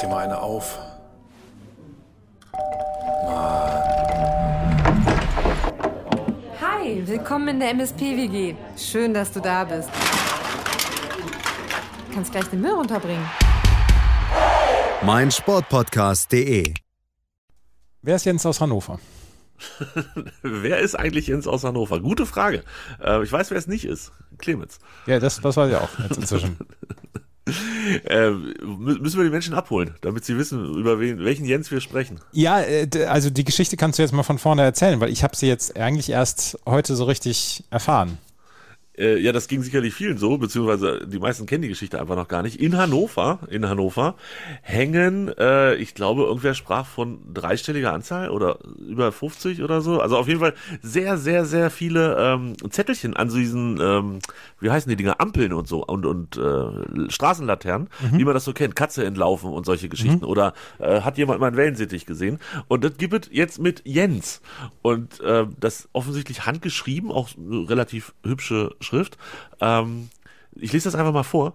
dir mal eine auf. Hi, willkommen in der MSP-WG. Schön, dass du da bist. Du kannst gleich den Müll runterbringen. mein Sportpodcast.de. Wer ist Jens aus Hannover? wer ist eigentlich Jens aus Hannover? Gute Frage. Äh, ich weiß, wer es nicht ist. Clemens. Ja, das, das weiß ich auch jetzt inzwischen. äh, müssen wir die Menschen abholen, damit sie wissen, über wen, welchen Jens wir sprechen. Ja, äh, also die Geschichte kannst du jetzt mal von vorne erzählen, weil ich habe sie jetzt eigentlich erst heute so richtig erfahren. Äh, ja, das ging sicherlich vielen so, beziehungsweise die meisten kennen die Geschichte einfach noch gar nicht. In Hannover, in Hannover hängen, äh, ich glaube, irgendwer sprach von dreistelliger Anzahl oder über 50 oder so. Also auf jeden Fall sehr, sehr, sehr viele ähm, Zettelchen an so diesen, ähm, wie heißen die Dinger, Ampeln und so und, und äh, Straßenlaternen, mhm. wie man das so kennt, Katze entlaufen und solche Geschichten. Mhm. Oder äh, hat jemand mal einen Wellensittich gesehen? Und das gibt es jetzt mit Jens. Und äh, das offensichtlich handgeschrieben, auch relativ hübsche Schrift. Ähm, ich lese das einfach mal vor.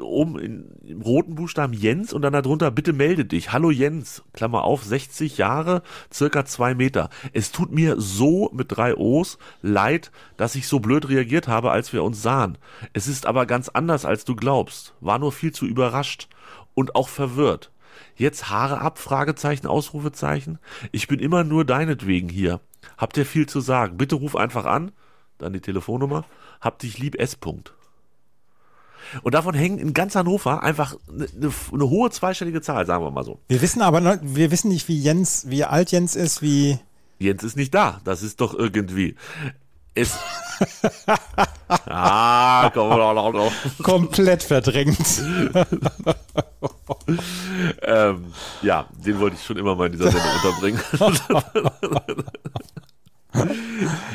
Oben in, im roten Buchstaben Jens und dann darunter, bitte melde dich. Hallo Jens, Klammer auf, 60 Jahre, circa zwei Meter. Es tut mir so mit drei O's leid, dass ich so blöd reagiert habe, als wir uns sahen. Es ist aber ganz anders, als du glaubst. War nur viel zu überrascht und auch verwirrt. Jetzt Haare ab, Fragezeichen, Ausrufezeichen. Ich bin immer nur deinetwegen hier. Habt ihr viel zu sagen? Bitte ruf einfach an. Dann die Telefonnummer hab dich lieb S. -Punkt. Und davon hängen in ganz Hannover einfach eine, eine, eine, hohe zweistellige Zahl, sagen wir mal so. Wir wissen aber, wir wissen nicht, wie Jens, wie alt Jens ist, wie. Jens ist nicht da. Das ist doch irgendwie. Es. ah, komm doch noch, noch. Komplett verdrängt. ähm, ja, den wollte ich schon immer mal in dieser Sendung unterbringen.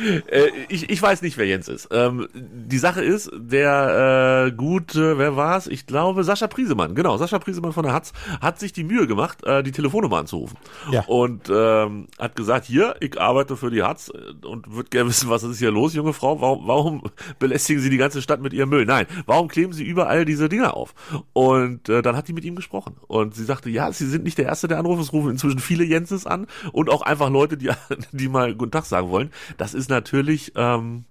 äh, ich, ich weiß nicht, wer Jens ist. Ähm, die Sache ist, der äh, gute, wer war's? Ich glaube, Sascha Priesemann, genau, Sascha Priesemann von der Hatz, hat sich die Mühe gemacht, äh, die Telefonnummer anzurufen. Ja. Und ähm, hat gesagt, hier, ich arbeite für die Hatz und würde gerne wissen, was ist hier los, junge Frau? Warum, warum belästigen Sie die ganze Stadt mit Ihrem Müll? Nein, warum kleben Sie überall diese Dinger auf? Und äh, dann hat die mit ihm gesprochen. Und sie sagte, ja, Sie sind nicht der Erste, der anruft, es rufen inzwischen viele Jenses an und auch einfach Leute, die, die mal Guten Tag sagen wollen. Das ist natürlich, ähm,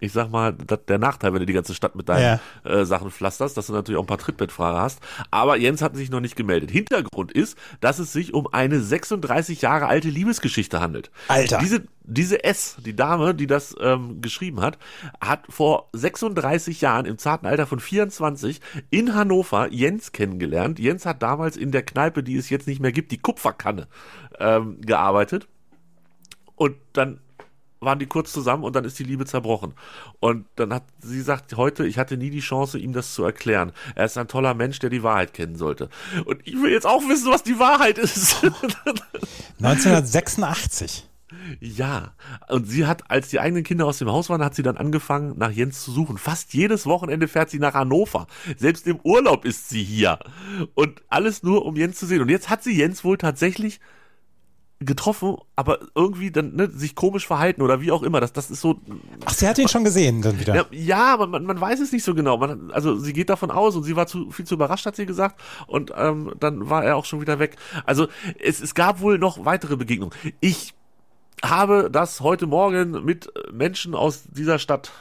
ich sag mal, der Nachteil, wenn du die ganze Stadt mit deinen ja. äh, Sachen pflasterst, dass du natürlich auch ein paar Trittbettfahrer hast. Aber Jens hat sich noch nicht gemeldet. Hintergrund ist, dass es sich um eine 36 Jahre alte Liebesgeschichte handelt. Alter. Diese, diese S, die Dame, die das ähm, geschrieben hat, hat vor 36 Jahren im zarten Alter von 24 in Hannover Jens kennengelernt. Jens hat damals in der Kneipe, die es jetzt nicht mehr gibt, die Kupferkanne ähm, gearbeitet. Und dann waren die kurz zusammen und dann ist die Liebe zerbrochen. Und dann hat sie sagt heute, ich hatte nie die Chance, ihm das zu erklären. Er ist ein toller Mensch, der die Wahrheit kennen sollte. Und ich will jetzt auch wissen, was die Wahrheit ist. 1986. Ja, und sie hat, als die eigenen Kinder aus dem Haus waren, hat sie dann angefangen, nach Jens zu suchen. Fast jedes Wochenende fährt sie nach Hannover. Selbst im Urlaub ist sie hier. Und alles nur, um Jens zu sehen. Und jetzt hat sie Jens wohl tatsächlich getroffen, aber irgendwie dann ne, sich komisch verhalten oder wie auch immer. Das, das ist so. Ach, sie hat ihn schon gesehen dann wieder. Ja, ja aber man, man weiß es nicht so genau. Man, also sie geht davon aus und sie war zu viel zu überrascht, hat sie gesagt. Und ähm, dann war er auch schon wieder weg. Also es, es gab wohl noch weitere Begegnungen. Ich habe das heute Morgen mit Menschen aus dieser Stadt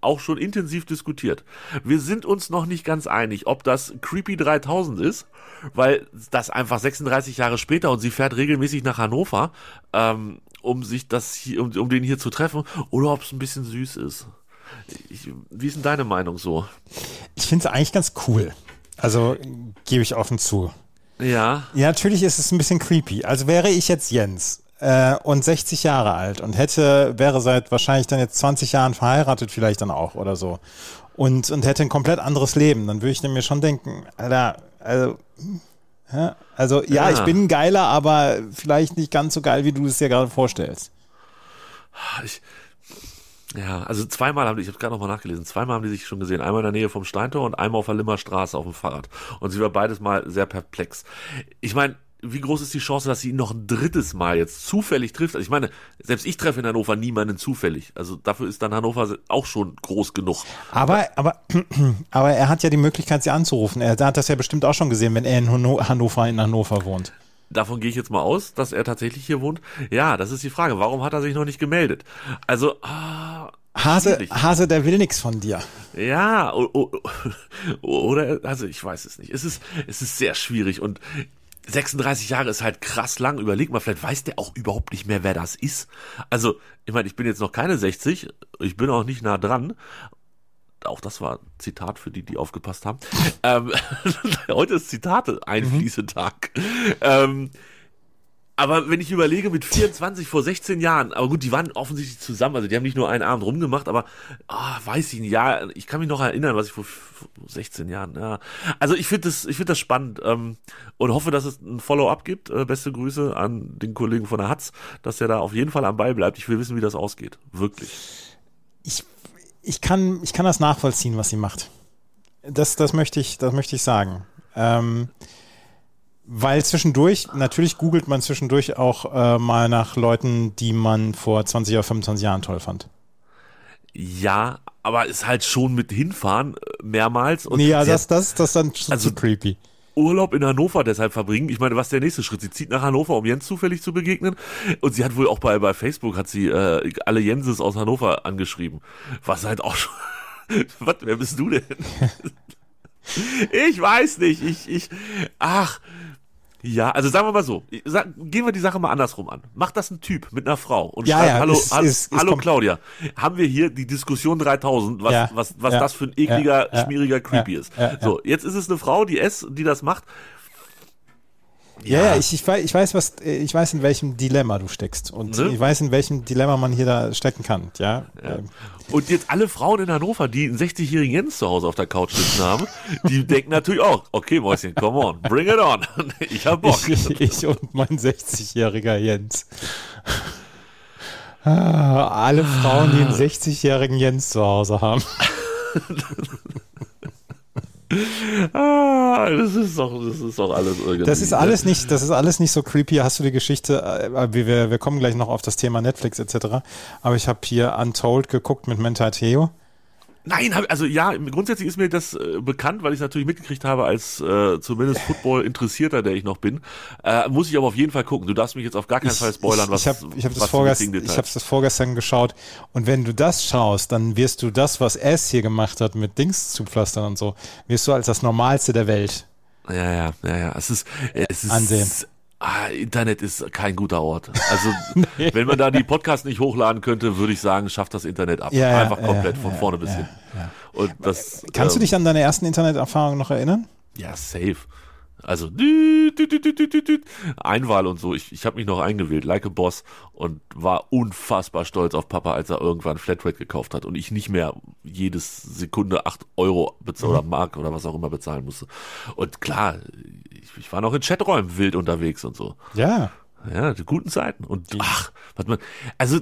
auch schon intensiv diskutiert. Wir sind uns noch nicht ganz einig, ob das Creepy 3000 ist, weil das einfach 36 Jahre später und sie fährt regelmäßig nach Hannover, ähm, um sich das hier, um, um den hier zu treffen, oder ob es ein bisschen süß ist. Ich, wie ist denn deine Meinung so? Ich finde es eigentlich ganz cool. Also gebe ich offen zu. Ja. Ja, natürlich ist es ein bisschen creepy. Also wäre ich jetzt Jens äh, und 60 Jahre alt und hätte, wäre seit wahrscheinlich dann jetzt 20 Jahren verheiratet vielleicht dann auch oder so und, und hätte ein komplett anderes Leben, dann würde ich mir schon denken, Alter, also, ja, also ja, ja, ich bin geiler, aber vielleicht nicht ganz so geil, wie du es dir gerade vorstellst. Ich, ja, also zweimal haben die, ich habe gerade nochmal nachgelesen, zweimal haben die sich schon gesehen. Einmal in der Nähe vom Steintor und einmal auf der Limmer Straße auf dem Fahrrad. Und sie war beides mal sehr perplex. Ich meine, wie groß ist die Chance, dass sie ihn noch ein drittes Mal jetzt zufällig trifft? Also ich meine, selbst ich treffe in Hannover niemanden zufällig. Also dafür ist dann Hannover auch schon groß genug. Aber, aber, aber er hat ja die Möglichkeit, sie anzurufen. Er hat das ja bestimmt auch schon gesehen, wenn er in Hannover in Hannover wohnt. Davon gehe ich jetzt mal aus, dass er tatsächlich hier wohnt. Ja, das ist die Frage. Warum hat er sich noch nicht gemeldet? Also, ah, Hase, schwierig. Hase, der will nichts von dir. Ja, oder, also ich weiß es nicht. Es ist, es ist sehr schwierig und 36 Jahre ist halt krass lang. Überleg mal, vielleicht weiß der auch überhaupt nicht mehr, wer das ist. Also, ich meine, ich bin jetzt noch keine 60, ich bin auch nicht nah dran. Auch das war ein Zitat für die, die aufgepasst haben. ähm, heute ist Zitate Einfließetag. Ähm, aber wenn ich überlege, mit 24 vor 16 Jahren, aber gut, die waren offensichtlich zusammen, also die haben nicht nur einen Abend rumgemacht, aber ah, weiß ich nicht, ja, ich kann mich noch erinnern, was ich vor, vor 16 Jahren, ja. Also ich finde das, ich finde das spannend ähm, und hoffe, dass es ein Follow-up gibt. Äh, beste Grüße an den Kollegen von der Hatz, dass der da auf jeden Fall am Ball bleibt. Ich will wissen, wie das ausgeht. Wirklich. Ich, ich, kann, ich kann das nachvollziehen, was sie macht. Das, das, möchte, ich, das möchte ich sagen. Ähm, weil zwischendurch, natürlich googelt man zwischendurch auch äh, mal nach Leuten, die man vor 20 oder 25 Jahren toll fand. Ja, aber ist halt schon mit hinfahren äh, mehrmals. Und Nee, ja, sie das, das, das ist dann schon Also- zu creepy. Urlaub in Hannover deshalb verbringen. Ich meine, was ist der nächste Schritt? Sie zieht nach Hannover, um Jens zufällig zu begegnen. Und sie hat wohl auch bei, bei Facebook hat sie äh, alle Jenses aus Hannover angeschrieben. Was halt auch schon. was, wer bist du denn? ich weiß nicht. Ich, ich. Ach. Ja, also sagen wir mal so, sag, gehen wir die Sache mal andersrum an. Macht das ein Typ mit einer Frau und Ja, schreibt, ja, hallo, ist- hallo, ist- ist hallo kom- Claudia, haben wir hier die Diskussion 3000, was, Ja, was, was das für ein ekliger, schmieriger Creepy ist. So, jetzt ist es eine Frau, die S, die das macht. Ja, ja, ich, ich, weiß, ich, weiß, was, ich weiß, in welchem Dilemma du steckst. Und Ne? ich weiß, in welchem Dilemma man hier da stecken kann. Ja. Ja. Und jetzt alle Frauen in Hannover, die einen 60-jährigen Jens zu Hause auf der Couch sitzen haben, die denken natürlich auch, okay, Mäuschen, come on, bring it on. Ich hab Bock. Ich, ich und mein 60-jähriger Jens. Ah, alle Frauen, die einen 60-jährigen Jens zu Hause haben. Ah, das ist doch, das ist doch alles irgendwie. Das ist alles nicht, das ist alles nicht so creepy. Hast du die Geschichte? äh, Wir, wir, wir kommen gleich noch auf das Thema Netflix etc. Aber ich habe hier Untold geguckt mit Mentai Theo. Nein, hab, also ja, grundsätzlich ist mir das äh, bekannt, weil ich es natürlich mitgekriegt habe als äh, zumindest Football-Interessierter, der ich noch bin. Äh, muss ich aber auf jeden Fall gucken. Du darfst mich jetzt auf gar keinen Fall spoilern, ich, was ich habe ich hab das, vorgest, ich hab's das vorgestern geschaut. Und wenn du das schaust, dann wirst du das, was S hier gemacht hat mit Dings zu pflastern und so, wirst du als das Normalste der Welt Ja, ja, ja, ja. Es ist, es ist Ansehen. Ah, Internet ist kein guter Ort. Also, wenn man da die Podcasts nicht hochladen könnte, würde ich sagen, schafft das Internet ab. Ja, ja, Einfach ja, komplett ja, von ja, vorne bis ja, hin. Und das, Kannst du ähm, dich an deine ersten Interneterfahrungen noch erinnern? Ja, safe. Also. Einwahl und so. Ich, ich habe mich noch eingewählt, like a Boss, und war unfassbar stolz auf Papa, als er irgendwann Flatrate gekauft hat und ich nicht mehr jedes Sekunde 8 Euro bezahlen oder Mark oder was auch immer bezahlen musste. Und klar, ich, ich war noch in Chaträumen wild unterwegs und so. Ja. Ja, die guten Zeiten. Und ach, was man, also,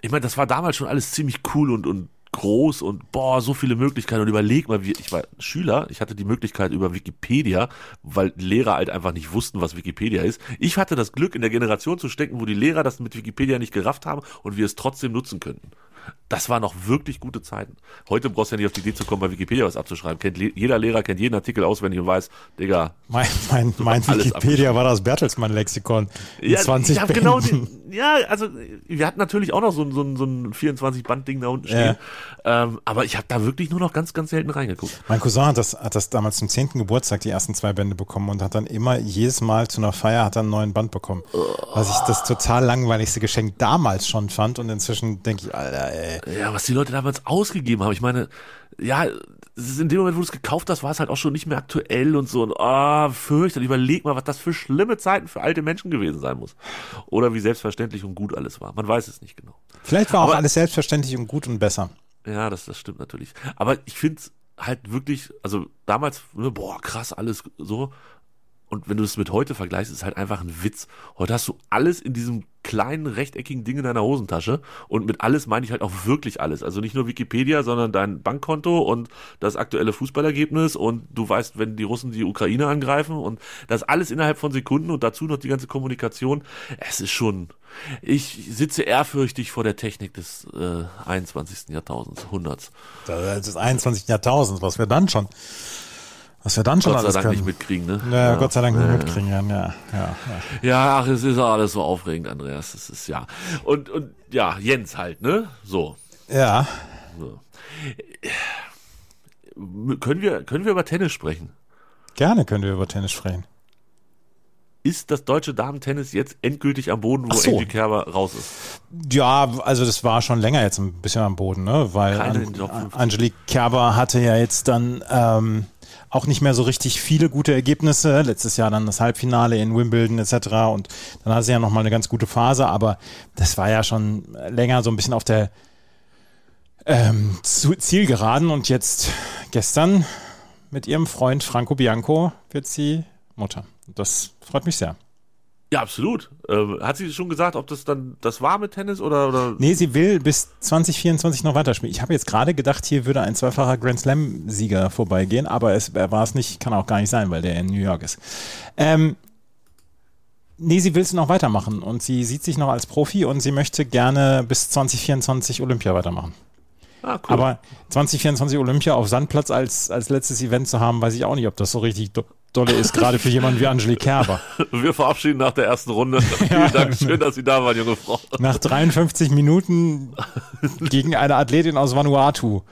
ich meine, das war damals schon alles ziemlich cool und, und groß und boah, so viele Möglichkeiten. Und überleg mal, wie, ich war Schüler, ich hatte die Möglichkeit über Wikipedia, weil Lehrer halt einfach nicht wussten, was Wikipedia ist. Ich hatte das Glück, in der Generation zu stecken, wo die Lehrer das mit Wikipedia nicht gerafft haben und wir es trotzdem nutzen könnten. Das waren noch wirklich gute Zeiten. Heute brauchst du ja nicht auf die Idee zu kommen, bei Wikipedia was abzuschreiben. Kennt, jeder Lehrer kennt jeden Artikel auswendig und weiß, Digga, Mein, mein, mein Wikipedia war das Bertelsmann-Lexikon. In 20 ich hab genau die, ja, also wir hatten natürlich auch noch so, ein- so, ein- so ein 24-Band-Ding da unten stehen. Ähm, aber ich habe da wirklich nur noch ganz, ganz selten reingeguckt. Mein Cousin hat das, hat das damals zum 10. Geburtstag die ersten zwei Bände bekommen und hat dann immer jedes Mal zu einer Feier hat er einen neuen Band bekommen. Was ich das total langweiligste Geschenk damals schon fand und inzwischen denke ich, Alter, ey. Ja, was die Leute damals ausgegeben haben. Ich meine, ja, ist in dem Moment, wo du es gekauft hast, war es halt auch schon nicht mehr aktuell und so. Und ah, fürchterlich. Überleg mal, was das für schlimme Zeiten für alte Menschen gewesen sein muss. Oder wie selbstverständlich und gut alles war. Man weiß es nicht genau. Vielleicht war auch Aber- alles selbstverständlich und gut und besser. Ja, das, das stimmt natürlich. Aber ich finde halt wirklich, also damals, ne, boah, krass, alles so. Und wenn du es mit heute vergleichst, ist halt einfach ein Witz. Heute hast du alles in diesem kleinen rechteckigen Ding in deiner Hosentasche. Und mit alles meine ich halt auch wirklich alles. Also nicht nur Wikipedia, sondern dein Bankkonto und das aktuelle Fußballergebnis. Und du weißt, wenn die Russen die Ukraine angreifen und das alles innerhalb von Sekunden und dazu noch die ganze Kommunikation. Es ist schon, ich sitze ehrfürchtig vor der Technik des äh, 21. Jahrtausends, Jahrhunderts. Das ist 21. Jahrtausends, was wir dann schon was wir dann schon Gott sei alles Dank können. nicht mitkriegen, ne? Ja, ja, Gott sei Dank nicht mitkriegen. Ja, ja, ja. Ja, ach, es ist alles so aufregend, Andreas. Es ist ja. Und, und ja, Jens halt, ne? So. ja. so. Können wir, können wir über Tennis sprechen? Gerne können wir über Tennis sprechen. Ist das deutsche Damentennis jetzt endgültig am Boden, wo so. Angie Kerber raus ist? Ja, also das war schon länger jetzt ein bisschen am Boden, ne? Weil An den Top 50. Angelique Kerber hatte ja jetzt dann ähm, auch nicht mehr so richtig viele gute Ergebnisse. Letztes Jahr dann das Halbfinale in Wimbledon etc. Und dann hatte sie ja nochmal eine ganz gute Phase, aber das war ja schon länger so ein bisschen auf der ähm, Zielgeraden und jetzt gestern mit ihrem Freund Franco Bianco wird sie Mutter. Das freut mich sehr. Ja, absolut. Ähm, hat sie schon gesagt, ob das dann das war mit Tennis oder, oder Nee, sie will bis 2024 noch weiterspielen. Ich habe jetzt gerade gedacht, hier würde ein zweifacher Grand Slam-Sieger vorbeigehen, aber es er war es nicht, kann auch gar nicht sein, weil der in New York ist. Ähm, nee, sie will es noch weitermachen und sie sieht sich noch als Profi und sie möchte gerne bis 2024 Olympia weitermachen. Ah, cool. Aber 2024 Olympia auf Sandplatz als, als letztes Event zu haben, weiß ich auch nicht, ob das so richtig dolle ist, gerade für jemanden wie Angelique Kerber. wir verabschieden nach der ersten Runde. Vielen Dank, schön, dass Sie da waren, junge Frau. Nach 53 Minuten gegen eine Athletin aus Vanuatu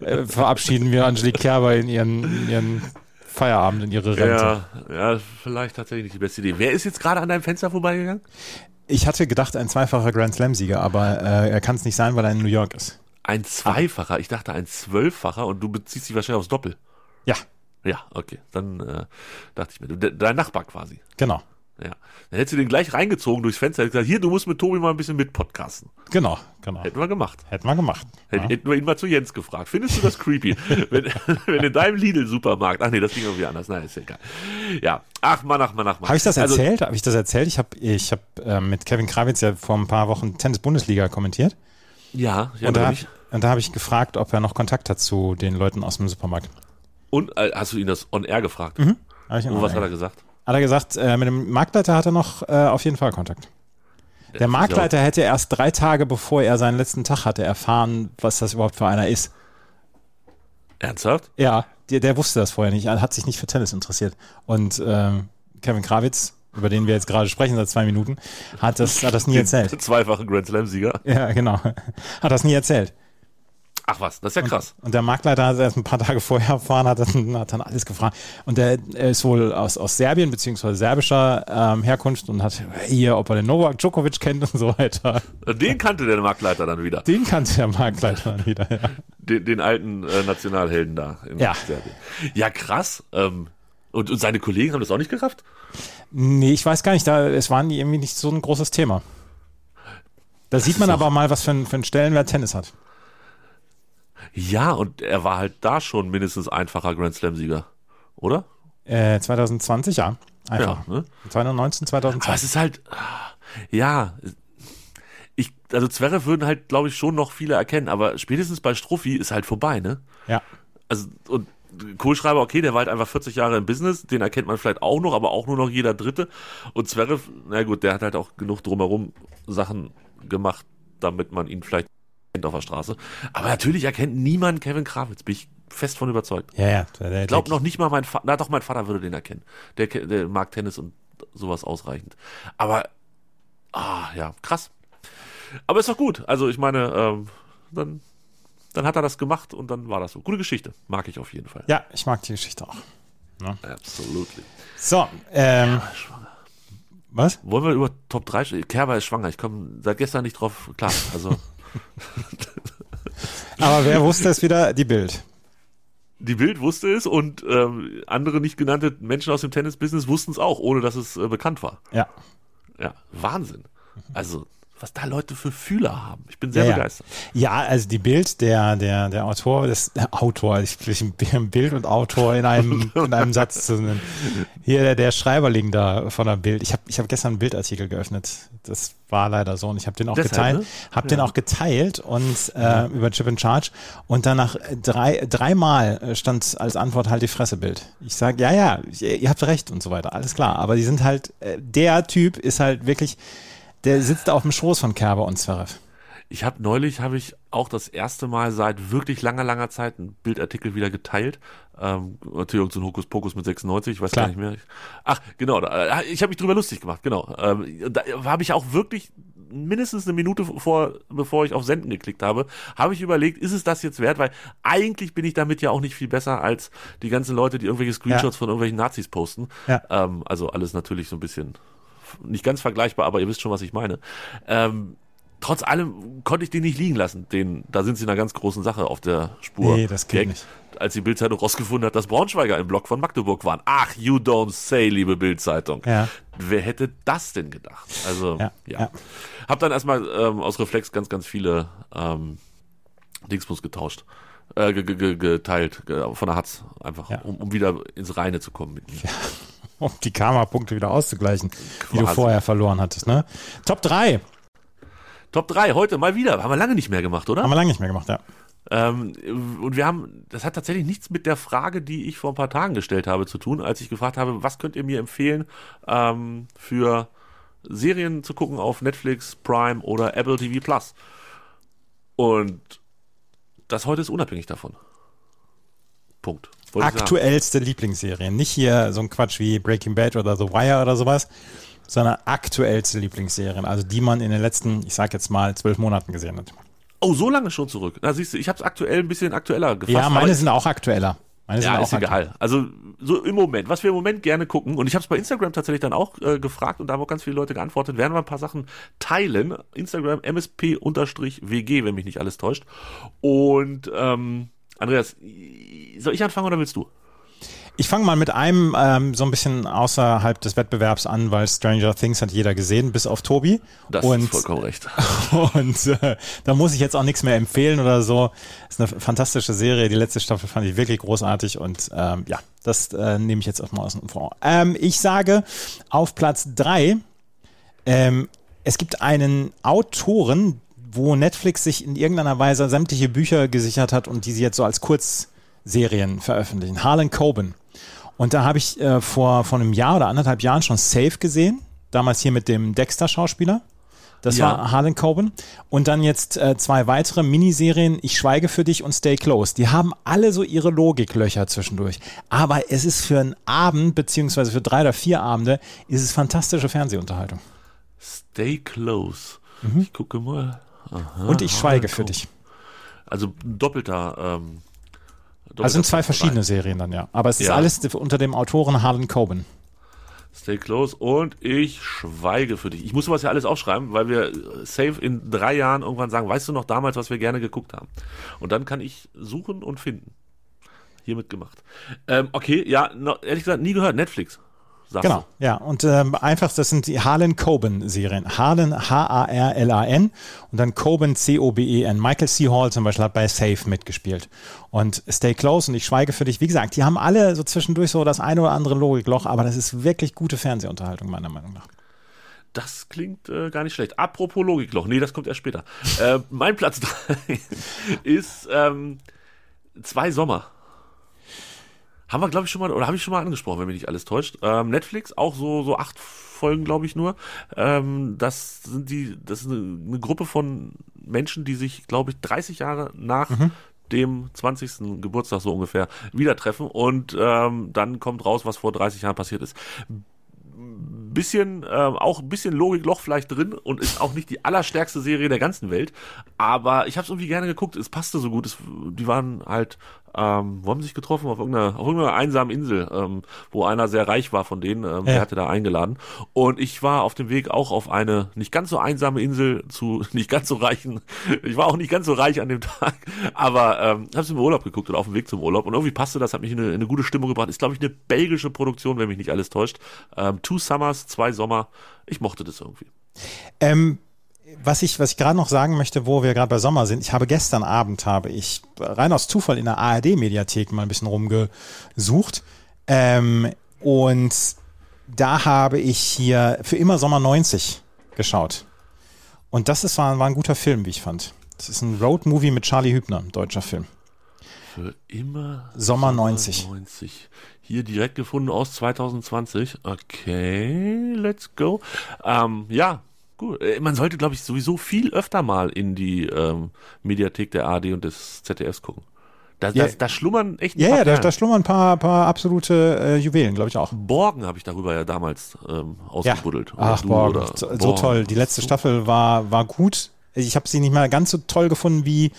äh, verabschieden wir Angelique Kerber in ihren, in ihren Feierabend, in ihre Rente. Ja, ja, vielleicht tatsächlich nicht die beste Idee. Wer ist jetzt gerade an deinem Fenster vorbeigegangen? Ich hatte gedacht, ein zweifacher Grand Slam-Sieger, aber äh, er kann es nicht sein, weil er in New York ist. Ein Zweifacher, ich dachte ein Zwölffacher und du beziehst dich wahrscheinlich aufs Doppel. Ja, Ja, okay. Dann äh, dachte ich mir, de, dein Nachbar quasi. genau. Ja. Dann hättest du den gleich reingezogen durchs Fenster und gesagt, hier, du musst mit Tobi mal ein bisschen mit podcasten. Genau, genau. Hätten wir gemacht. Hätten wir gemacht. Hätten, Ja. hätten wir ihn mal zu Jens gefragt. Findest du das creepy? wenn, wenn in deinem Lidl-Supermarkt, ach nee, das ging irgendwie anders. Nein, ist ja egal. Ja, ach Mann, ach Mann, ach Mann. Habe ich das Also, erzählt? Habe ich das erzählt? Ich habe ich hab, äh, mit Kevin Krawitz ja vor ein paar Wochen Tennis-Bundesliga kommentiert. ja, ich Und da, und da habe ich gefragt, ob er noch Kontakt hat zu den Leuten aus dem Supermarkt. Und äh, hast du ihn das on air gefragt? Ihn Und was hat er gesagt? Hat er gesagt, äh, mit dem Marktleiter hat er noch äh, auf jeden Fall Kontakt. Der Marktleiter hätte erst drei Tage bevor er seinen letzten Tag hatte erfahren, was das überhaupt für einer ist. Ernsthaft? Ja, der, der wusste das vorher nicht. Er hat sich nicht für Tennis interessiert. Und ähm, Kevin Krawitz, über den wir jetzt gerade sprechen seit zwei Minuten, hat das, hat das nie erzählt. Zweifache Grand Slam-Sieger. Ja, genau. Hat das nie erzählt. Ach was, das ist ja krass. Und der Marktleiter hat es erst ein paar Tage vorher erfahren, hat dann, hat dann alles gefragt. Und der er ist wohl aus, aus Serbien beziehungsweise serbischer ähm, Herkunft und hat hier, ob er den Novak Djokovic kennt und so weiter. Den kannte der Marktleiter dann wieder. Den kannte der Marktleiter dann wieder. Ja. Den, den alten äh, Nationalhelden da in Ja. Serbien. Ja, krass. Ähm, und, und seine Kollegen haben das auch nicht gerafft? Nee, ich weiß gar nicht, da, es war nie, irgendwie nicht so ein großes Thema. Da sieht man aber mal, was für, ein- für einen Stellenwert Tennis hat. Ja, und er war halt da schon mindestens einfacher Grand Slam-Sieger. Oder? Äh, 2020, ja. Einfach. Ja, ne? 2019, Aber 2020. es ist halt, ja, ich, also Zverev würden halt, glaube ich, schon noch viele erkennen, aber spätestens bei Struffi ist halt vorbei, ne? Ja. Also, und Kohlschreiber, okay, der war halt einfach 40 Jahre im Business, den erkennt man vielleicht auch noch, aber auch nur noch jeder Dritte. Und Zverev, na gut, der hat halt auch genug drumherum Sachen gemacht, damit man ihn vielleicht auf der Straße. Aber natürlich erkennt niemand Kevin Krawitz, bin ich fest von überzeugt. Ja, ja. Ich glaube noch nicht mal mein Vater, na doch, mein Vater würde den erkennen. Der, der mag Tennis und sowas ausreichend. Aber, ah, ja, krass. Aber ist doch gut. Also ich meine, ähm, dann, dann hat er das gemacht und dann war das so. Gute Geschichte. Mag ich auf jeden Fall. Ja, ich mag die Geschichte auch. Absolutely. So, ähm, was? Wollen wir über Top 3 sprechen? Kerber ist schwanger. Ich komme seit gestern nicht drauf klar. Also Aber wer wusste es wieder? Die Bild. die Bild wusste es und ähm, andere nicht genannte Menschen aus dem Tennis-Business wussten es auch, ohne dass es äh, bekannt war. Ja. Ja, Wahnsinn. Also was da Leute für Fühler haben. Ich bin sehr Ja, ja. begeistert. Ja, also die Bild, der, der, der Autor, das der Autor, ich bin Bild und Autor in einem, in einem Satz zu nennen. Hier der, der Schreiberling da von der Bild. Ich habe ich hab gestern einen Bildartikel geöffnet. Das war leider so und ich habe den auch Deshalb, geteilt, ne? habe den auch geteilt und äh, über Chip and Charge und danach drei dreimal stand als Antwort halt die Pressebild. Ich sage ja ja, ihr habt recht und so weiter, alles klar. Aber die sind halt äh, der Typ ist halt wirklich, der sitzt auf dem Schoß von Kerber und Zverev. Ich habe neulich, habe ich auch das erste Mal seit wirklich langer, langer Zeit einen Bildartikel wieder geteilt. Ähm, natürlich so ein Hokuspokus mit 96, ich weiß Klar. gar nicht mehr. Ach, genau, da, ich habe mich drüber lustig gemacht, genau. Ähm, da habe ich auch wirklich mindestens eine Minute vor, bevor ich auf Senden geklickt habe, habe ich überlegt, ist es das jetzt wert? Weil eigentlich bin ich damit ja auch nicht viel besser als die ganzen Leute, die irgendwelche Screenshots von irgendwelchen Nazis posten. Ja. Ähm, also alles natürlich so ein bisschen nicht ganz vergleichbar, aber ihr wisst schon, was ich meine. Ähm, trotz allem konnte ich den nicht liegen lassen. Den, da sind sie in einer ganz großen Sache auf der Spur. Nee, das geht nicht. Als die Bildzeitung rausgefunden hat, dass Braunschweiger im Block von Magdeburg waren. Ach, you don't say, liebe Bildzeitung. Ja. Wer hätte das denn gedacht? Also, Ja, ja. ja. Hab dann erstmal ähm, aus Reflex ganz, ganz viele ähm, Dingsbus getauscht. Äh, ge- ge- ge- geteilt ge- von der Hatz einfach, Ja. um, um wieder ins Reine zu kommen mit mir. Um die Karma-Punkte wieder auszugleichen, die du Quasi. vorher verloren hattest. Ne? Top 3 Top 3, heute mal wieder. Haben wir lange nicht mehr gemacht, oder? haben wir lange nicht mehr gemacht, ja. Ähm, und wir haben, das hat tatsächlich nichts mit der Frage, die ich vor ein paar Tagen gestellt habe, zu tun, als ich gefragt habe, was könnt ihr mir empfehlen ähm, für Serien zu gucken auf Netflix, Prime oder Apple TV Plus. Und das heute ist unabhängig davon. Punkt. Aktuellste Lieblingsserien. Nicht hier so ein Quatsch wie Breaking Bad oder The Wire oder sowas, sondern aktuellste Lieblingsserien. Also die man in den letzten, ich sag jetzt mal, zwölf Monaten gesehen hat. Oh, so lange schon zurück. Da siehst du, ich habe es aktuell ein bisschen aktueller gefasst. ja, meine sind auch aktueller. Meine sind Ja, auch ist egal. Also so im Moment, was wir im Moment gerne gucken, und ich habe es bei Instagram tatsächlich dann auch äh, gefragt und da haben auch ganz viele Leute geantwortet, werden wir ein paar Sachen teilen. Instagram msp-wg, wenn mich nicht alles täuscht. Und ähm, Andreas, soll ich anfangen oder willst du? Ich fange mal mit einem ähm, so ein bisschen außerhalb des Wettbewerbs an, weil Stranger Things hat jeder gesehen, bis auf Tobi. Das und ist vollkommen recht. Und äh, da muss ich jetzt auch nichts mehr empfehlen oder so. Ist eine fantastische Serie. Die letzte Staffel fand ich wirklich großartig und ähm, ja, das äh, nehme ich jetzt auch mal außen vor. Ähm, ich sage auf Platz drei. Ähm, es gibt einen Autoren, wo Netflix sich in irgendeiner Weise sämtliche Bücher gesichert hat und die sie jetzt so als Kurzserien veröffentlichen. Harlan Coben. Und da habe ich äh, vor, vor einem Jahr oder anderthalb Jahren schon Safe gesehen. Damals hier mit dem Dexter-Schauspieler. Das Ja. war Harlan Coben. Und dann jetzt äh, zwei weitere Miniserien, Ich schweige für dich und Stay Close. Die haben alle so ihre Logiklöcher zwischendurch. Aber es ist für einen Abend, beziehungsweise für drei oder vier Abende, ist es fantastische Fernsehunterhaltung. Stay close. Ich gucke mal. Aha, und Ich schweige für dich. Also doppelter. Ähm, doppelter Also sind zwei verschiedene rein. Serien dann, ja. Aber es ist Ja. alles unter dem Autoren Harlan Coben. Stay close und ich schweige für dich. Ich muss sowas ja alles aufschreiben, weil wir äh, safe in drei Jahren irgendwann sagen, weißt du noch damals, was wir gerne geguckt haben? Und dann kann ich suchen und finden. Hiermit gemacht. Ähm, okay, ja, ehrlich gesagt, nie gehört. Netflix. Genau, ja. Und ähm, einfach, das sind die Harlan Coben-Serien. Harlan, H-A-R-L-A-N und dann Coben, C-O-B-E-N. Michael C. Hall zum Beispiel hat bei Safe mitgespielt. Und Stay Close und Ich schweige für dich. Wie gesagt, die haben alle so zwischendurch so das eine oder andere Logikloch, aber das ist wirklich gute Fernsehunterhaltung, meiner Meinung nach. Das klingt äh, gar nicht schlecht. Apropos Logikloch, nee, das kommt erst später. äh, mein Platz 3 ist ähm, zwei Sommer. Haben wir, glaube ich, schon mal, oder habe ich schon mal angesprochen, wenn mich nicht alles täuscht. Ähm, Netflix, auch so, so acht Folgen, glaube ich, nur. Ähm, das sind die, das ist eine, eine Gruppe von Menschen, die sich, glaube ich, 30 Jahre nach dem 20. Geburtstag so ungefähr wieder treffen und ähm, dann kommt raus, was vor 30 Jahren passiert ist bisschen, äh, auch ein bisschen Logikloch vielleicht drin und ist auch nicht die allerstärkste Serie der ganzen Welt. Aber ich habe es irgendwie gerne geguckt. Es passte so gut. Es, die waren halt, ähm, wo haben sie sich getroffen? Auf irgendeiner, auf irgendeiner einsamen Insel, ähm, wo einer sehr reich war von denen. Ähm, Der Ja. hatte da eingeladen. Und ich war auf dem Weg auch auf eine nicht ganz so einsame Insel zu nicht ganz so reichen. Ich war auch nicht ganz so reich an dem Tag, aber ähm, habe es im Urlaub geguckt oder auf dem Weg zum Urlaub. Und irgendwie passte das, hat mich in eine, in eine gute Stimmung gebracht. Ist, glaube ich, eine belgische Produktion, wenn mich nicht alles täuscht. Ähm, Two Summers, zwei Sommer. Ich mochte das irgendwie. Ähm, was ich, was ich gerade noch sagen möchte, wo wir gerade bei Sommer sind, ich habe gestern Abend, habe ich rein aus Zufall in der ARD-Mediathek mal ein bisschen rumgesucht. Ähm, und da habe ich hier für immer Sommer 90 geschaut. Und das ist, war, war ein guter Film, wie ich fand. Das ist ein Road-Movie mit Charlie Hübner, deutscher Film. Für immer Sommer 90. 90. Hier direkt gefunden aus 2020. Okay, let's go. Ähm, ja, gut. Äh, Man sollte, glaube ich, sowieso viel öfter mal in die ähm, Mediathek der ARD und des ZDFs gucken. Da, Ja. da, da schlummern echt ein Ja, paar ja, da, da schlummern ein paar, paar absolute äh, Juwelen, glaube ich auch. Borgen habe ich darüber ja damals ähm, ausgebuddelt. Oder Ach, oder so, so Borgen. toll. Die letzte Staffel war, war gut. Ich habe sie nicht mal ganz so toll gefunden wie,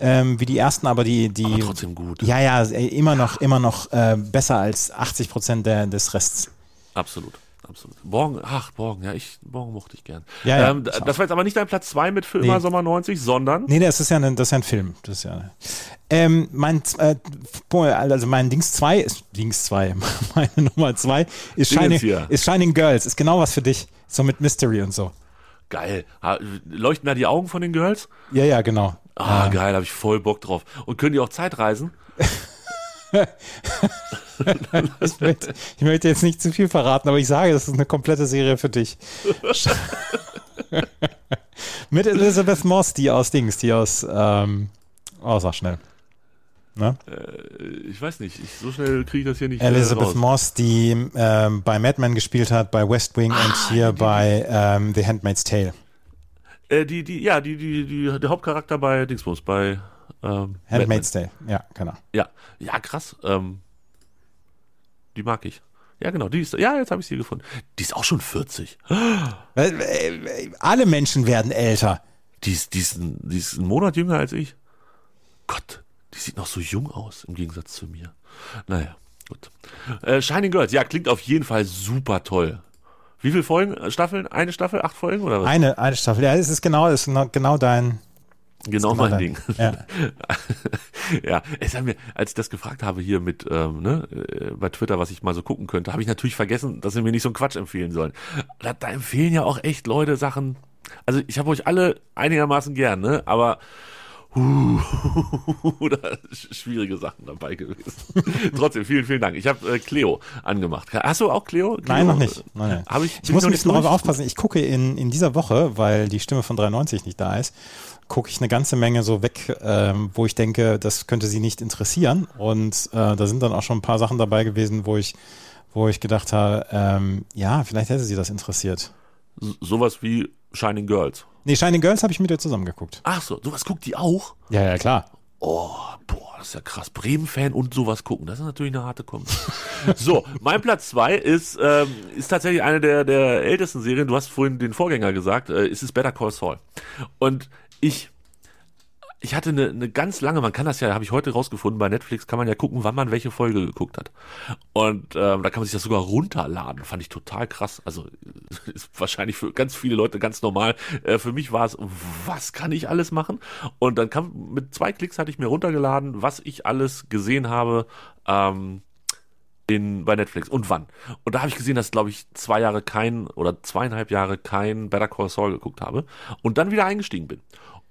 ähm, wie die ersten, aber die, die Aber trotzdem gut. Ja, ja, immer noch, immer noch äh, besser als 80 Prozent der, des Rests. Absolut. Absolut. Borgen, ach, Borgen, ja, ich, Borgen mochte ich gern. Ja, ja, ähm, das war jetzt aber nicht dein Platz 2 mit für Nee. immer Sommer 90, sondern Nee, das ist ja ein, das ist ja ein Film. Das ist ja, ähm, mein, äh, also mein Dings 2 ist, Dings 2, meine Nummer 2 ist Shining, ist Shining Girls. Ist genau was für dich. So mit Mystery und so. geil. Leuchten da die Augen von den Girls? Ja, ja, genau. Ah, geil, habe ich voll Bock drauf. Und können die auch Zeit reisen? Ich möchte, ich möchte jetzt nicht zu viel verraten, aber ich sage, das ist eine komplette Serie für dich. Mit Elizabeth Moss, die aus Dings, die aus, ähm, oh, sag schnell. Ne? Ich weiß nicht, ich, so schnell kriege ich das hier nicht äh, Elizabeth. Moss, die ähm, bei Mad Men gespielt hat, bei West Wing Ah, und hier bei ähm, The Handmaid's Tale. Äh, die, die, ja, die, die, die, der Hauptcharakter bei Dingsbums, bei ähm, Handmaid's Tale, ja, genau. Batman. Ja, ja, krass. Ähm, die mag ich. Ja, genau, die ist, ja, jetzt habe ich sie gefunden. Die ist auch schon 40. Äh, äh, Alle Menschen werden älter. Die ist, die, ist die ist einen Monat jünger als ich. Gott, die sieht noch so jung aus im Gegensatz zu mir. Naja, gut. Äh, Shining Girls, ja, klingt auf jeden Fall super toll. Wie viele Folgen, äh, Staffeln? Eine Staffel, acht Folgen oder was? Eine, eine Staffel. Ja, es ist genau, es ist genau dein. Genau mein Ding. Ja. ja, es hat mir, als ich das gefragt habe hier mit, ähm, ne, äh, bei Twitter, was ich mal so gucken könnte, habe ich natürlich vergessen, dass sie mir nicht so einen Quatsch empfehlen sollen. Da, da empfehlen ja auch echt Leute Sachen. Also ich habe euch alle einigermaßen gern, ne, aber uh, da sch- schwierige Sachen dabei gewesen. Trotzdem, vielen, vielen Dank. Ich habe äh, Cleo angemacht. Hast du auch Cleo? Cleo? Nein, noch nicht. Nein, nein. Hab ich, Ich muss ein bisschen drauf durch? aufpassen. Ich gucke in, in dieser Woche, weil die Stimme von 93 nicht da ist, gucke ich eine ganze Menge so weg, ähm, wo ich denke, das könnte sie nicht interessieren. Und äh, da sind dann auch schon ein paar Sachen dabei gewesen, wo ich, wo ich gedacht habe, ähm, ja, vielleicht hätte sie das interessiert. So- Sowas wie Shining Girls. Nee, Shining Girls habe ich mit ihr zusammen geguckt. Ach so, sowas guckt die auch? Ja, ja, klar. Oh, boah, das ist ja krass. Bremen-Fan und sowas gucken, das ist natürlich eine harte Kombi. so, mein Platz zwei ist, ähm, ist tatsächlich eine der, der ältesten Serien. Du hast vorhin den Vorgänger gesagt, äh, es ist Better Call Saul. Und ich, ich hatte eine, eine ganz lange, man kann das ja, habe ich heute rausgefunden, bei Netflix kann man ja gucken, wann man welche Folge geguckt hat. Und ähm, da kann man sich das sogar runterladen. Fand ich total krass. Also ist wahrscheinlich für ganz viele Leute ganz normal. Äh, für mich war es, was kann ich alles machen? Und dann kam mit zwei Klicks hatte ich mir runtergeladen, was ich alles gesehen habe. Ähm, in, bei Netflix und wann. Und da habe ich gesehen, dass, glaube ich, zwei Jahre kein oder zweieinhalb Jahre kein Better Call Saul geguckt habe und dann wieder eingestiegen bin.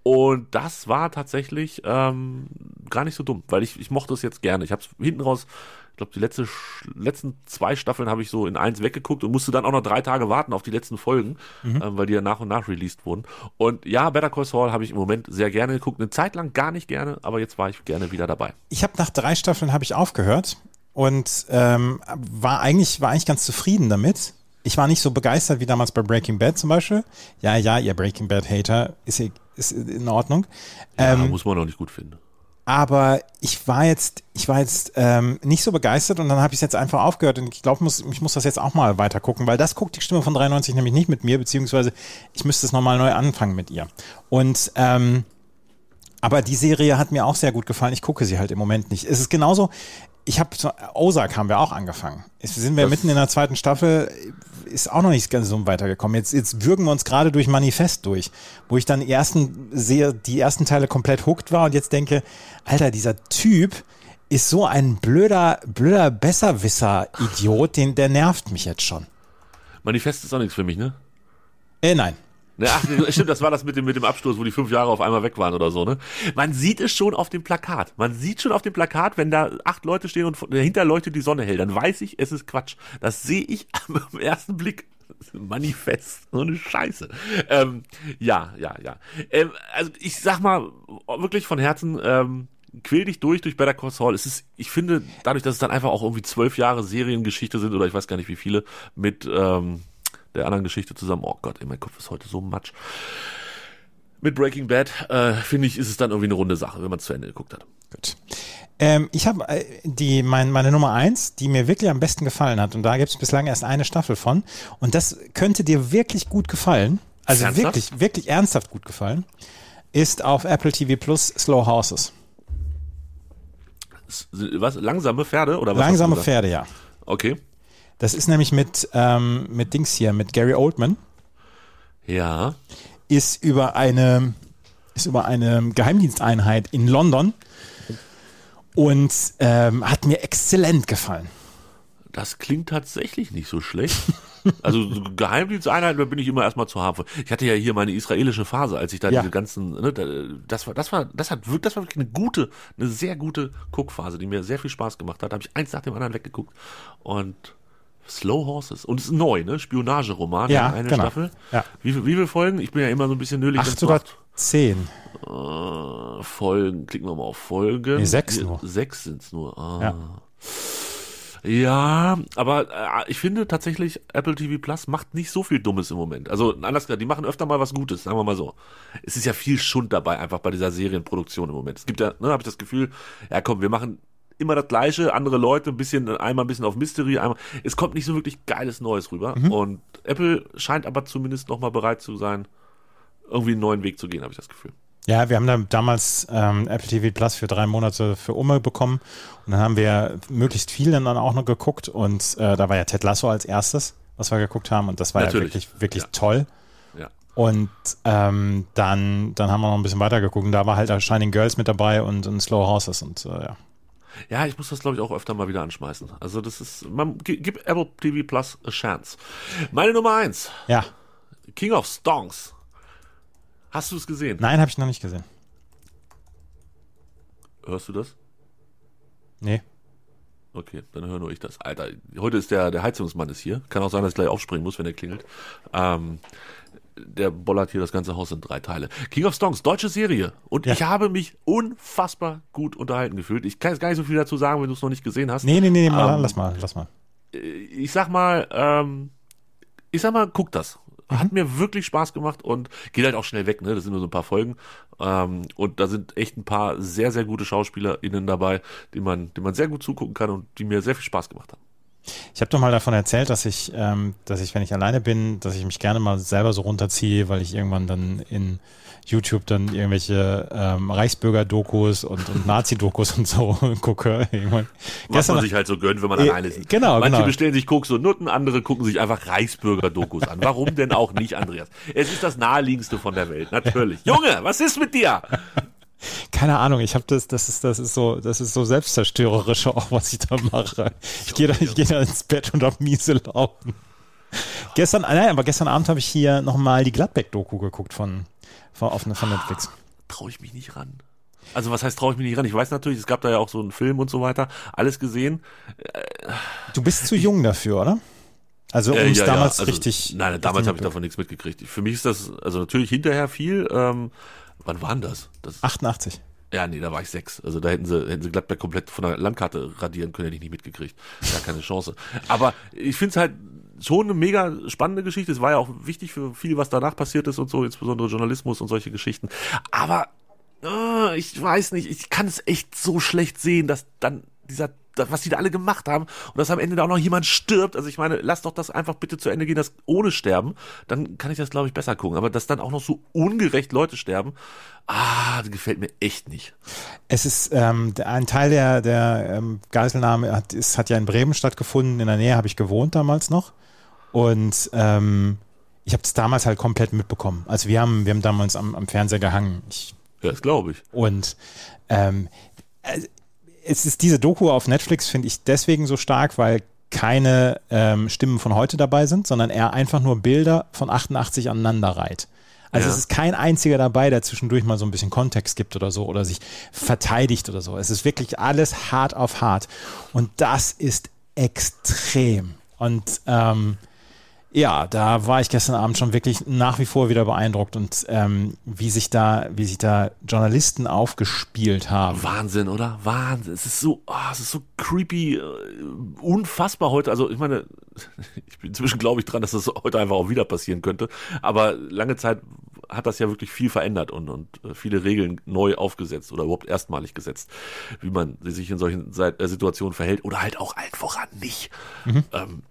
Und das war tatsächlich ähm, gar nicht so dumm, weil ich, ich mochte es jetzt gerne. Ich habe es hinten raus, ich glaube, die letzte, letzten zwei Staffeln habe ich so in eins weggeguckt und musste dann auch noch drei Tage warten auf die letzten Folgen, ähm, weil die ja nach und nach released wurden. Und ja, Better Call Saul habe ich im Moment sehr gerne geguckt. Eine Zeit lang gar nicht gerne, aber jetzt war ich gerne wieder dabei. Ich habe nach drei Staffeln habe ich aufgehört und ähm, war eigentlich war eigentlich ganz zufrieden damit. Ich war nicht so begeistert wie damals bei Breaking Bad zum Beispiel. Ja, ja, ihr Breaking Bad Hater ist, ist in Ordnung. Ja, Ähm, muss man auch nicht gut finden. aber ich war jetzt, ich war jetzt ähm, nicht so begeistert und dann habe ich es jetzt einfach aufgehört und ich glaube, muss, ich muss das jetzt auch mal weiter gucken, weil das guckt die Stimme von 93 nämlich nicht mit mir, beziehungsweise ich müsste es nochmal neu anfangen mit ihr. Und ähm, aber die Serie hat mir auch sehr gut gefallen. Ich gucke sie halt im Moment nicht. Es ist genauso. Ich habe so, Ozark haben wir auch angefangen. Jetzt sind wir Das- mitten in der zweiten Staffel, ist auch noch nicht ganz so weitergekommen. Jetzt, jetzt würgen wir uns gerade durch Manifest durch, wo ich dann die ersten sehe, die ersten Teile komplett hooked war und jetzt denke, Alter, dieser Typ ist so ein blöder, blöder Besserwisser-Idiot, den, der nervt mich jetzt schon. Manifest ist auch nichts für mich, ne? Äh, nein. Ne, ach, stimmt, das war das mit dem, mit dem Absturz, wo die fünf Jahre auf einmal weg waren oder so, ne? Man sieht es schon auf dem Plakat. Man sieht schon auf dem Plakat, wenn da acht Leute stehen und dahinter leuchtet die Sonne hell, dann weiß ich, es ist Quatsch. Das sehe ich am ersten Blick. Manifest, so eine Scheiße. Ähm, ja, ja, ja. Ähm, also ich sag mal wirklich von Herzen, ähm, quäl dich durch durch Better Call Saul. Es ist, ich finde, dadurch, dass es dann einfach auch irgendwie zwölf Jahre Seriengeschichte sind oder ich weiß gar nicht wie viele mit ähm, der anderen Geschichte zusammen. Oh Gott, ey, mein Kopf ist heute so matsch. Mit Breaking Bad, äh, finde ich, ist es dann irgendwie eine runde Sache, wenn man es zu Ende geguckt hat. Gut. Ähm, ich habe äh, die mein, meine Nummer eins, die mir wirklich am besten gefallen hat, und da gibt es bislang erst eine Staffel von. Und das könnte dir wirklich gut gefallen. Also Ernsthaft? wirklich, wirklich ernsthaft gut gefallen. Ist auf Apple TV Plus Slow Horses. Was? Langsame Pferde oder was? Langsame? Pferde, ja. Okay. Das ist nämlich mit, ähm, mit Dings hier, mit Gary Oldman. Ja. ist über eine ist über eine Geheimdiensteinheit in London und ähm, hat mir exzellent gefallen. Das klingt tatsächlich nicht so schlecht. Also so Geheimdiensteinheiten, da bin ich immer erstmal zu haben. Ich hatte ja hier meine israelische Phase, als ich da Ja. diese ganzen, ne, da- das war, das war, das hat wirklich, das war wirklich eine gute, eine sehr gute Guckphase, die mir sehr viel Spaß gemacht hat. Da habe ich eins nach dem anderen weggeguckt und Slow Horses und es ist neu, ne? Spionageroman, Ja, eine genau. Staffel. Ja. Wie, viel- wie viele Folgen? Ich bin ja immer so ein bisschen nölig. Acht oder zehn. Äh, Folgen, klicken wir mal auf Folgen. Nee, sechs nur. Sechs sind's nur. Ah. Ja. Ja, aber äh, ich finde tatsächlich, Apple TV Plus macht nicht so viel Dummes im Moment. Also anders gesagt, die machen öfter mal was Gutes, sagen wir mal so. Es ist ja viel Schund dabei, einfach bei dieser Serienproduktion im Moment. Es gibt ja, ne, habe ich das Gefühl, ja komm, wir machen immer das Gleiche, andere Leute, ein bisschen, einmal ein bisschen auf Mystery, einmal. Es kommt nicht so wirklich geiles Neues rüber. Und Apple scheint aber zumindest nochmal bereit zu sein, irgendwie einen neuen Weg zu gehen, habe ich das Gefühl. Ja, wir haben da damals ähm, Apple TV Plus für drei Monate für Umme bekommen und dann haben wir möglichst viel dann auch noch geguckt und äh, da war ja Ted Lasso als erstes, was wir geguckt haben und das war Natürlich. ja wirklich, wirklich Ja. toll. Ja. Und ähm, dann, dann haben wir noch ein bisschen weiter geguckt und da war halt auch Shining Girls mit dabei und, und Slow Horses und äh, ja. Ja, ich muss das, glaube ich, auch öfter mal wieder anschmeißen. Also das ist, man gi- gib Apple TV Plus a chance. Meine Nummer eins, Ja, King of Stonks. Hast du es gesehen? nein, habe ich noch nicht gesehen. Hörst du das? Nee. Okay, dann höre nur ich das. Alter, heute ist der, der Heizungsmann ist hier. Kann auch sein, dass ich gleich aufspringen muss, wenn er klingelt. Ähm, der bollert hier das ganze Haus in drei Teile. King of Stonks, deutsche Serie. Und Ja. ich habe mich unfassbar gut unterhalten gefühlt. Ich kann jetzt gar nicht so viel dazu sagen, wenn du es noch nicht gesehen hast. Nee, nee, nee, nee mal, Ähm, lass mal, lass mal. ich sag mal, ähm, ich sag mal, guck das. Hat mir wirklich Spaß gemacht und geht halt auch schnell weg, ne? Das sind nur so ein paar Folgen. Ähm, und da sind echt ein paar sehr, sehr gute SchauspielerInnen dabei, die man, die man sehr gut zugucken kann und die mir sehr viel Spaß gemacht haben. Ich habe doch mal davon erzählt, dass ich, ähm, dass ich, wenn ich alleine bin, dass ich mich gerne mal selber so runterziehe, weil ich irgendwann dann in YouTube dann irgendwelche ähm, Reichsbürger-Dokus und, und Nazi-Dokus und so gucke. Irgendwann. Was man sich halt so gönnt, wenn man Ja, alleine ist. genau, Manche genau. bestellen sich Koks und Nutten, andere gucken sich einfach Reichsbürger-Dokus an. Warum denn auch nicht, Andreas? Es ist das naheliegendste von der Welt, natürlich. Junge, was ist mit dir? Keine Ahnung, ich habe das, das ist, das ist so, das ist so selbstzerstörerisch auch, was ich da mache. Ich gehe da, ich gehe da ins Bett und hab miese Laufen. Gestern, ah, nein, aber gestern Abend habe ich hier nochmal die Gladbeck-Doku geguckt von, von, auf, von Netflix. Traue ich mich nicht ran. Also was heißt traue ich mich nicht ran? Ich weiß natürlich, es gab da ja auch so einen Film und so weiter. Alles gesehen. Du bist zu jung dafür, oder? Also um Äh, ja, damals ja, also, richtig. Nein, damals habe ich davon nichts mitgekriegt. Für mich ist das, also natürlich hinterher viel. Ähm, wann waren das? das 88. ja, nee, da war ich sechs. Also da hätten sie, hätten sie Gladbeck komplett von der Landkarte radieren können, hätte ich nicht mitgekriegt. Gar keine Chance. Aber ich finde es halt schon eine mega spannende Geschichte. Es war ja auch wichtig für viel, was danach passiert ist und so, insbesondere Journalismus und solche Geschichten. Aber äh, ich weiß nicht, ich kann es echt so schlecht sehen, dass dann dieser was die da alle gemacht haben und dass am Ende da auch noch jemand stirbt. Also ich meine, lass doch das einfach bitte zu Ende gehen, das ohne Sterben. Dann kann ich das, glaube ich, besser gucken. Aber dass dann auch noch so ungerecht Leute sterben, ah, das gefällt mir echt nicht. Es ist ähm, ein Teil der, der ähm, Geiselnahme hat, ist, hat ja in Bremen stattgefunden. In der Nähe habe ich gewohnt damals noch. Und ähm, ich habe es damals halt komplett mitbekommen. Also wir haben, wir haben damals am, am Fernseher gehangen. Ich, Ja, das glaube ich. und ähm, äh, es ist diese Doku auf Netflix, finde ich deswegen so stark, weil keine ähm, Stimmen von heute dabei sind, sondern er einfach nur Bilder von 88 aneinander reiht. Also Ja. es ist kein einziger dabei, der zwischendurch mal so ein bisschen Kontext gibt oder so oder sich verteidigt oder so. Es ist wirklich alles hart auf hart. Und das ist extrem. Und ähm, ja, da war ich gestern Abend schon wirklich nach wie vor wieder beeindruckt und ähm, wie sich da, wie sich da Journalisten aufgespielt haben. Wahnsinn, oder? Wahnsinn. Es ist so, ah, es ist so creepy, äh, unfassbar heute. Also ich meine, ich bin inzwischen glaube ich dran, dass das heute einfach auch wieder passieren könnte. Aber lange Zeit hat das ja wirklich viel verändert und, und äh, viele Regeln neu aufgesetzt oder überhaupt erstmalig gesetzt, wie man sich in solchen äh, Situationen verhält oder halt auch allen voran nicht. Ähm,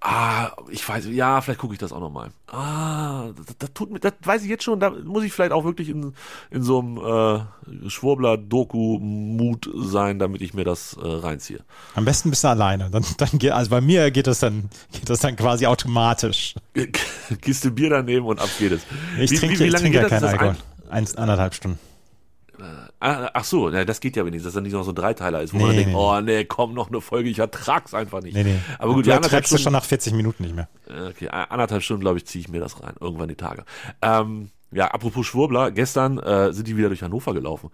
Ah, ich weiß, ja, vielleicht gucke ich das auch nochmal. Ah, das, das tut mir, das weiß ich jetzt schon, da muss ich vielleicht auch wirklich in, in so einem äh, Schwurbler-Doku-Mut sein, damit ich mir das äh, reinziehe. Am besten bist du alleine. Dann, dann geht, also bei mir geht das dann, geht das dann quasi automatisch. Kiste Bier daneben und ab geht es. Ich Wie- trinke, wie, wie ich lange trinke geht ja keinen Alkohol. Eins, anderthalb Stunden. Ah, ach so, ja, das geht ja wenigstens, dass dann nicht noch so ein Dreiteiler ist, wo Nee, man nee, denkt, nee. oh nee, komm, noch eine Folge, ich ertrag's einfach nicht. Nee, nee. Aber gut, du du Stunden, schon nach 40 Minuten nicht mehr. Okay, anderthalb Stunden, glaube ich, ziehe ich mir das rein. Irgendwann die Tage. Ähm, ja, apropos Schwurbler, gestern äh, sind die wieder durch Hannover gelaufen.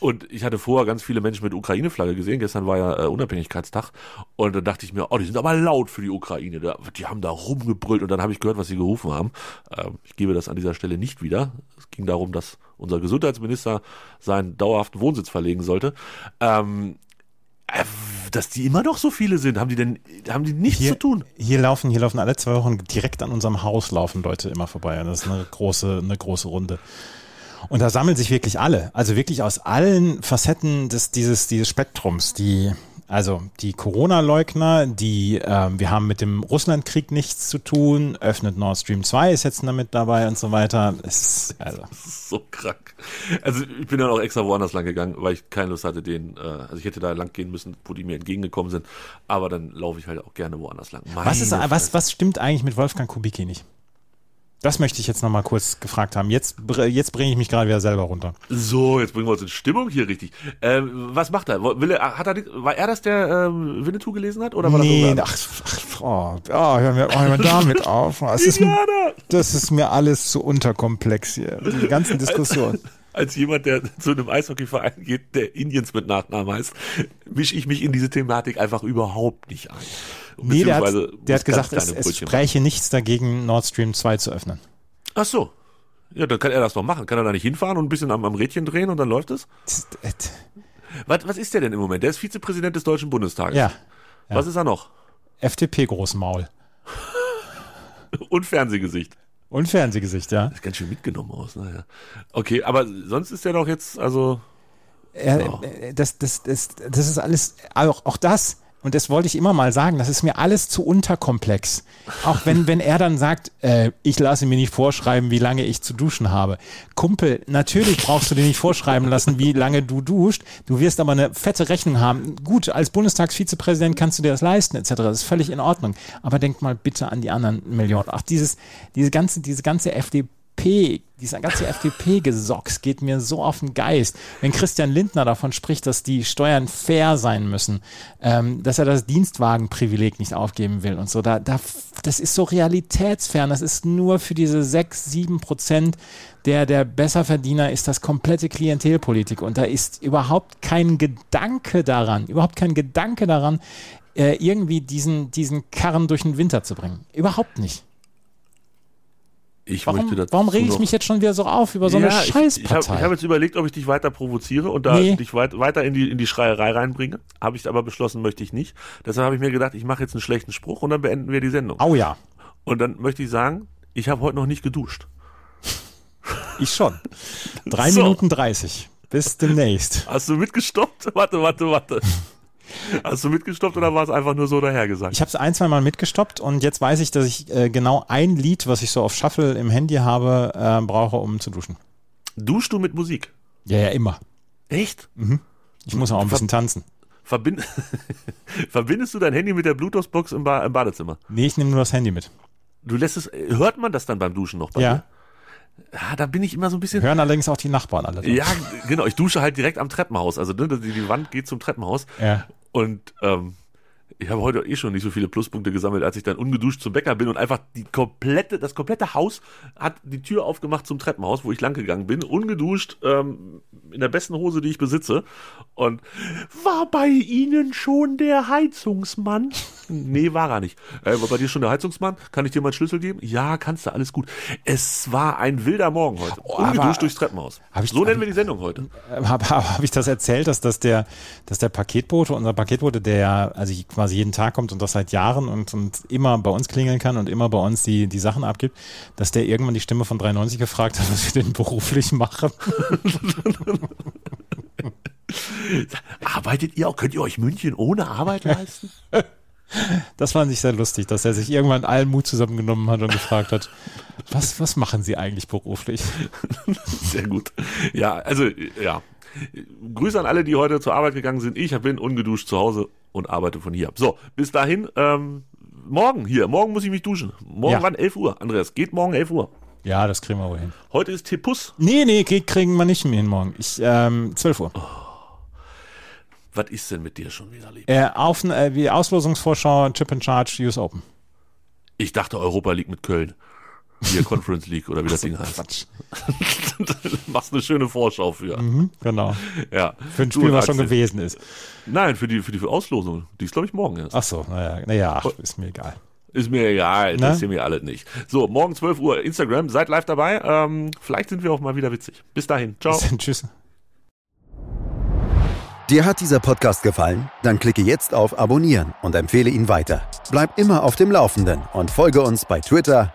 Und ich hatte vorher ganz viele Menschen mit Ukraine-Flagge gesehen. Gestern war ja äh, Unabhängigkeitstag. Und dann dachte ich mir, oh, die sind aber laut für die Ukraine. Da, die haben da rumgebrüllt und dann habe ich gehört, was sie gerufen haben. Ähm, ich gebe das an dieser Stelle nicht wieder. Es ging darum, dass unser Gesundheitsminister seinen dauerhaften Wohnsitz verlegen sollte. Ähm, äh, dass die immer noch so viele sind, haben die denn, haben die nichts Hier, zu tun? hier laufen, hier laufen alle zwei Wochen direkt an unserem Haus laufen Leute immer vorbei. Das ist eine große, eine große Runde. Und da sammeln sich wirklich alle, also wirklich aus allen Facetten des, dieses, dieses Spektrums, die, also die Corona-Leugner, die, ähm, wir haben mit dem Russlandkrieg nichts zu tun, öffnet Nord Stream 2 ist jetzt damit dabei und so weiter. Es ist, also, so krank. Also ich bin dann auch extra woanders lang gegangen, weil ich keine Lust hatte, den, äh, also ich hätte da lang gehen müssen, wo die mir entgegengekommen sind, aber dann laufe ich halt auch gerne woanders lang. was ist, was, was stimmt eigentlich mit Wolfgang Kubicki nicht? Das möchte ich jetzt nochmal kurz gefragt haben. Jetzt, jetzt bringe ich mich gerade wieder selber runter. So, jetzt bringen wir uns in Stimmung hier richtig. Ähm, was macht er? Will er, hat er? War er das, der ähm, Winnetou gelesen hat, oder war das Nee, irgendwer ach, ach oh, oh, hör mir, oh, hör mir damit auf. Das ist, das ist mir alles zu unterkomplex hier. Die ganzen Diskussionen. Als jemand, der zu einem Eishockeyverein geht, der Indiens mit Nachnamen heißt, mische ich mich in diese Thematik einfach überhaupt nicht ein. Nee, der hat, der hat gesagt, es, es Brötchen spräche nichts dagegen, Nord Stream 2 zu öffnen. machen. Ach so. Ja, dann kann er das doch machen. Kann er da nicht hinfahren und ein bisschen am, am Rädchen drehen und dann läuft es? Das- Was, was ist der denn im Moment? Der ist Vizepräsident des Deutschen Bundestages. Ja, Was ist er noch? FDP Großmaul. Und Fernsehgesicht. Und Fernsehgesicht, ja. Ist ganz schön mitgenommen aus, naja. Okay, aber sonst ist der doch jetzt, also. Er, äh, das, das, das, das ist alles, auch, auch das, und das wollte ich immer mal sagen, das ist mir alles zu unterkomplex. Auch wenn, wenn er dann sagt, äh, ich lasse mir nicht vorschreiben, wie lange ich zu duschen habe. Kumpel, natürlich brauchst du dir nicht vorschreiben lassen, wie lange du duscht. Du wirst aber eine fette Rechnung haben. Gut, als Bundestagsvizepräsident kannst du dir das leisten, etc. Das ist völlig in Ordnung. Aber denk mal bitte an die anderen Millionen. Ach, dieses, diese ganze, diese ganze FDP dieser ganze FDP-Gesocks geht mir so auf den Geist. Wenn Christian Lindner davon spricht, dass die Steuern fair sein müssen, ähm, dass er das Dienstwagenprivileg nicht aufgeben will und so, da, da, das ist so realitätsfern. Das ist nur für diese sechs, sieben Prozent der, der Besserverdiener ist das komplette Klientelpolitik und da ist überhaupt kein Gedanke daran, überhaupt kein Gedanke daran, äh, irgendwie diesen, diesen Karren durch den Winter zu bringen. Überhaupt nicht. Ich Warum, möchte dazu warum rege ich mich jetzt schon wieder so auf über so eine ja, ich, ich habe Scheißpartei? hab jetzt überlegt, ob ich dich weiter provoziere und da Nee. dich weit, weiter in die, in die Schreierei reinbringe. Habe ich aber beschlossen, möchte ich nicht. Deshalb habe ich mir gedacht, ich mache jetzt einen schlechten Spruch und dann beenden wir die Sendung. Au ja, Und dann möchte ich sagen, ich habe heute noch nicht geduscht. ich schon. Drei So. Minuten dreißig. Bis demnächst. Hast du mitgestoppt? Warte, warte, warte. Hast du mitgestoppt oder war es einfach nur so dahergesagt? Ich habe es ein, zwei Mal mitgestoppt und jetzt weiß ich, dass ich äh, genau ein Lied, was ich so auf Shuffle im Handy habe, äh, brauche, um zu duschen. Duschst du mit Musik? Ja, ja, immer. Echt? Ich muss auch ein bisschen tanzen. Verbind Verbindest du dein Handy mit der Bluetooth-Box im, ba im Badezimmer? Nee, ich nehme nur das Handy mit. Du lässt es, hört man das dann beim Duschen noch bei Ja. dir? Ja, da bin ich immer so ein bisschen. Hören allerdings auch die Nachbarn alle. Ja, genau. Ich dusche halt direkt am Treppenhaus. Also ne, die, die Wand geht zum Treppenhaus. Ja. Und ähm, ich habe heute eh schon nicht so viele Pluspunkte gesammelt, als ich dann ungeduscht zum Bäcker bin und einfach die komplette, das komplette Haus hat die Tür aufgemacht zum Treppenhaus, wo ich lang gegangen bin, ungeduscht, ähm, in der besten Hose, die ich besitze. Und war bei Ihnen schon der Heizungsmann? Nee, war er nicht. Äh, war bei dir schon der Heizungsmann? Kann ich dir mal einen Schlüssel geben? Ja, kannst du, alles gut. Es war ein wilder Morgen heute. Oh, ungeduscht durchs Treppenhaus. Ich- so nennen wir die Sendung heute. Habe hab, hab ich das erzählt, dass, dass, der, dass der Paketbote, unser Paketbote, der also quasi jeden Tag kommt und das seit Jahren und, und immer bei uns klingeln kann und immer bei uns die, die Sachen abgibt, dass der irgendwann die Stimme von 93 gefragt hat, was wir denn beruflich machen. Arbeitet ihr auch? Könnt ihr euch München ohne Arbeit leisten? Das fand ich sehr lustig, dass er sich irgendwann allen Mut zusammengenommen hat und gefragt hat, was, was machen Sie eigentlich beruflich? Sehr gut. Ja, also, ja. Grüße an alle, die heute zur Arbeit gegangen sind. Ich bin ungeduscht zu Hause und arbeite von hier. So, bis dahin, ähm, morgen hier. Morgen muss ich mich duschen. Morgen Ja. wann? 11 Uhr. Andreas, geht morgen 11 Uhr. Ja, das kriegen wir wohl hin. Heute ist Tepus. Nee, nee, krieg- kriegen wir nicht mehr hin morgen. Ich, ähm, 12 Uhr. Was ist denn mit dir schon wieder, lieb? Äh, auf, äh, wie Auslosungsvorschau, Chip and Charge, US Open. Ich dachte Europa League mit Köln. Hier Conference League oder wie das Ding heißt. Quatsch. Machst eine schöne Vorschau für. Mhm, genau. Ja. Für ein Du Spiel, was schon gewesen ist. Nein, für die, für die Auslosung. Die ist, glaube ich, morgen erst. Ach so, naja, naja, ist mir egal. Ist mir egal, Ne? interessiert mir alles nicht. So, morgen 12 Uhr Instagram, seid live dabei. Ähm, vielleicht sind wir auch mal wieder witzig. Bis dahin, ciao. Tschüss. Dir hat dieser Podcast gefallen? Dann klicke jetzt auf Abonnieren und empfehle ihn weiter. Bleib immer auf dem Laufenden und folge uns bei Twitter,